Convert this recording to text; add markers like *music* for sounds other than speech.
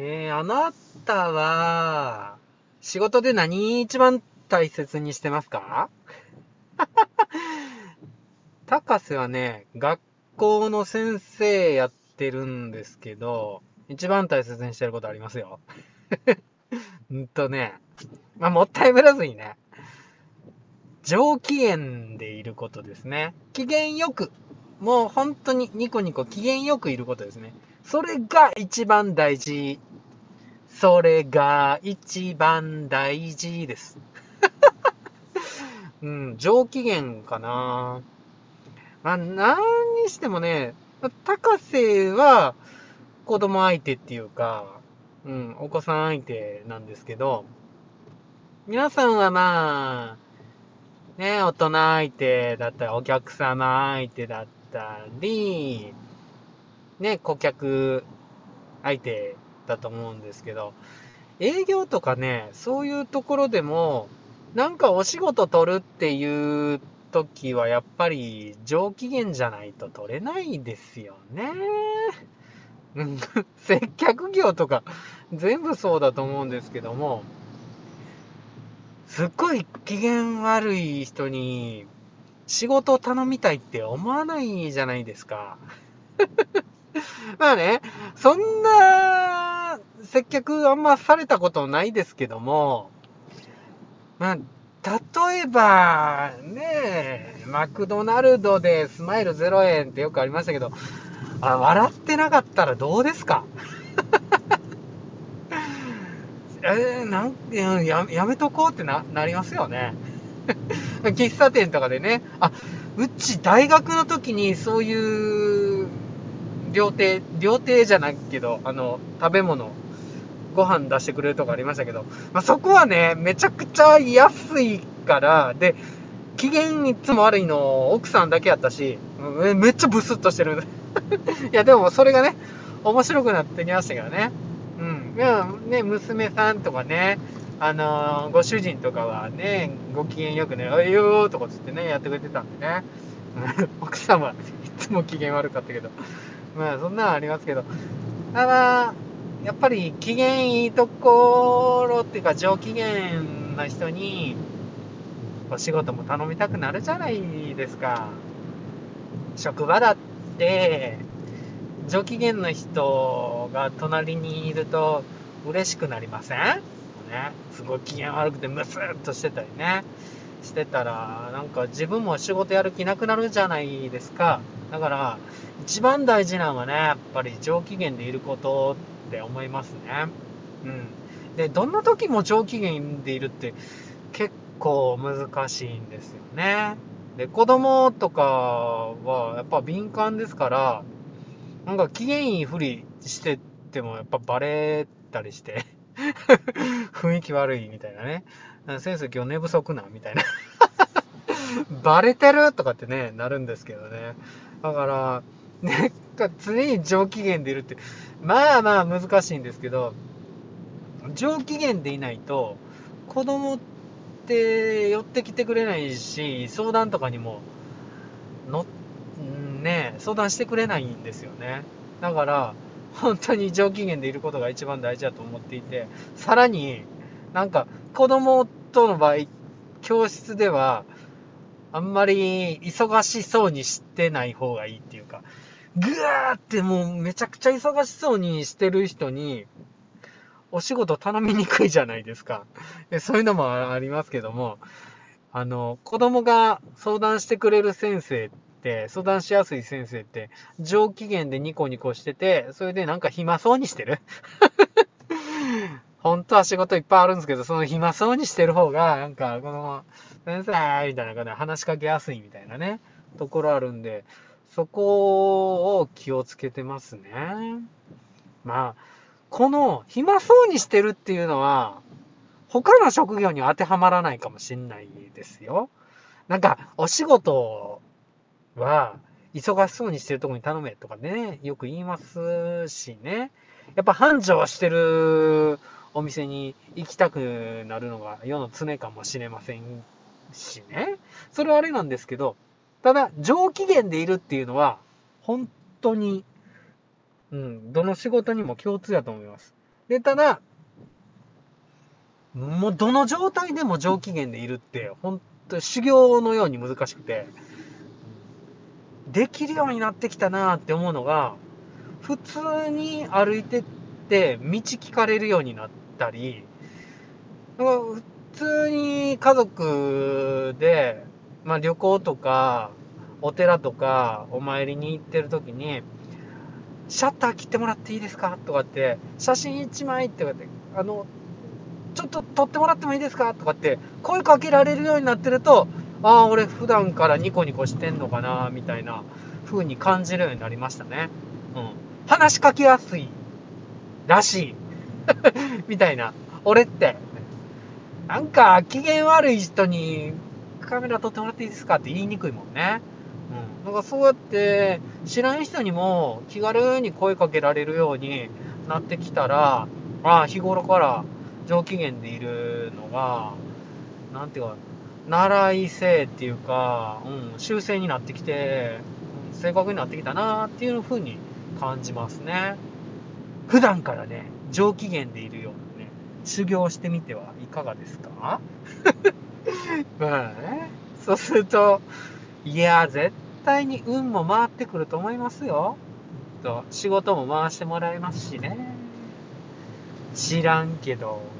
えー、あなたは、仕事で何一番大切にしてますか？*laughs* 高瀬はね、学校の先生やってるんですけど、一番大切にしてることありますよ。*laughs* んとね、まあ、もったいぶらずにね、上機嫌でいることですね。機嫌よく、もう本当にニコニコ機嫌よくいることですね。それが一番大事。それが一番大事です。*laughs* うん、上機嫌かな。まあ、何にしてもね、高瀬は子供相手っていうか、うん、お子さん相手なんですけど、皆さんはまあ、ね、大人相手だったり、お客様相手だったり、ね、顧客相手だと思うんですけど、営業とかね、そういうところでも、なんかお仕事取るっていう時はやっぱり上機嫌じゃないと取れないですよね。*laughs* 接客業とか全部そうだと思うんですけども、すっごい機嫌悪い人に仕事を頼みたいって思わないじゃないですか。*laughs* まあね、そんな接客あんまされたことないですけども、まあ、例えば、ねマクドナルドでスマイル0円ってよくありましたけど、あ笑ってなかったらどうですか？*laughs* えー、なんややめとこうってななりますよね。*laughs* 喫茶店とかでね、あ、うち大学の時にそういう料亭、料亭じゃないけど、あの、食べ物、ご飯出してくれるとこありましたけど、まあ、そこはね、めちゃくちゃ安いから、で、機嫌いつも悪いの奥さんだけやったし、めっちゃブスッとしてる。*laughs* いや、でもそれがね、面白くなってきましたけどね。うん。ね、娘さんとかね、あのー、ご主人とかはね、ご機嫌よくね、おいよーとかつってね、やってくれてたんでね。*laughs* 奥様、*laughs* いつも機嫌悪かったけど。まあ、そんなのありますけど。ただ、やっぱり機嫌いいところっていうか、上機嫌な人に、お仕事も頼みたくなるじゃないですか。職場だって、上機嫌の人が隣にいると嬉しくなりません？ね。すごい機嫌悪くてムスッとしてたりね。してたら、なんか自分も仕事やる気なくなるじゃないですか。だから、一番大事なのはね、やっぱり上機嫌でいること思いますね。うん。で、どんな時も上機嫌でいるって結構難しいんですよね。で、子供とかはやっぱ敏感ですから、なんか機嫌いいふりしててもやっぱバレたりして *laughs* 雰囲気悪いみたいなね。先生今日寝不足なみたいな *laughs* バレてるとかってね、なるんですけどね。だから、ね、か常に上機嫌でいるって、まあまあ難しいんですけど、上機嫌でいないと、子供って寄ってきてくれないし、相談とかにも、の、ね、相談してくれないんですよね。だから、本当に上機嫌でいることが一番大事だと思っていて、さらに、なんか、子供との場合、教室では、あんまり忙しそうにしてない方がいいっていうか、ぐわーってもうめちゃくちゃ忙しそうにしてる人に、お仕事頼みにくいじゃないですか。*laughs* そういうのもありますけども、あの、子供が相談してくれる先生って、相談しやすい先生って、上機嫌でニコニコしてて、それでなんか暇そうにしてる。*laughs* 本当は仕事いっぱいあるんですけど、その暇そうにしてる方が、なんか、この、先生みたいな感じで話しかけやすいみたいなね、ところあるんで、そこを気をつけてますね。まあ、この暇そうにしてるっていうのは、他の職業に当てはまらないかもしんないですよ。なんか、お仕事は、忙しそうにしてるとこに頼めとかね、よく言いますしね。やっぱ繁盛してるお店に行きたくなるのが世の常かもしれませんしね。それはあれなんですけど、ただ、上機嫌でいるっていうのは、本当に、うん、どの仕事にも共通だと思います。で、ただ、もうどの状態でも上機嫌でいるって、本当修行のように難しくて、できるようになってきたなって思うのが、普通に歩いてって道聞かれるようになったり、普通に家族で、まあ旅行とか、お寺とかお参りに行ってる時に、シャッター切ってもらっていいですかとかって、写真1枚って言って、あの、ちょっと撮ってもらってもいいですかとかって声かけられるようになってると、ああ、俺普段からニコニコしてんのかな、みたいな風に感じるようになりましたね。うん。話しかけやすいらしい。*laughs* みたいな。俺って、なんか機嫌悪い人にカメラ撮ってもらっていいですかって言いにくいもんね。うん。だからそうやって知らん人にも気軽に声かけられるようになってきたら、ああ、日頃から上機嫌でいるのが、なんていうか、習い性っていうか、うん、修正になってきて、正確になってきたなっていう風に感じますね。普段からね、上機嫌でいるようなね、修行してみてはいかがですか？*laughs* まあね、そうすると、いや、絶対に運も回ってくると思いますよ。と仕事も回してもらえますしね。知らんけど。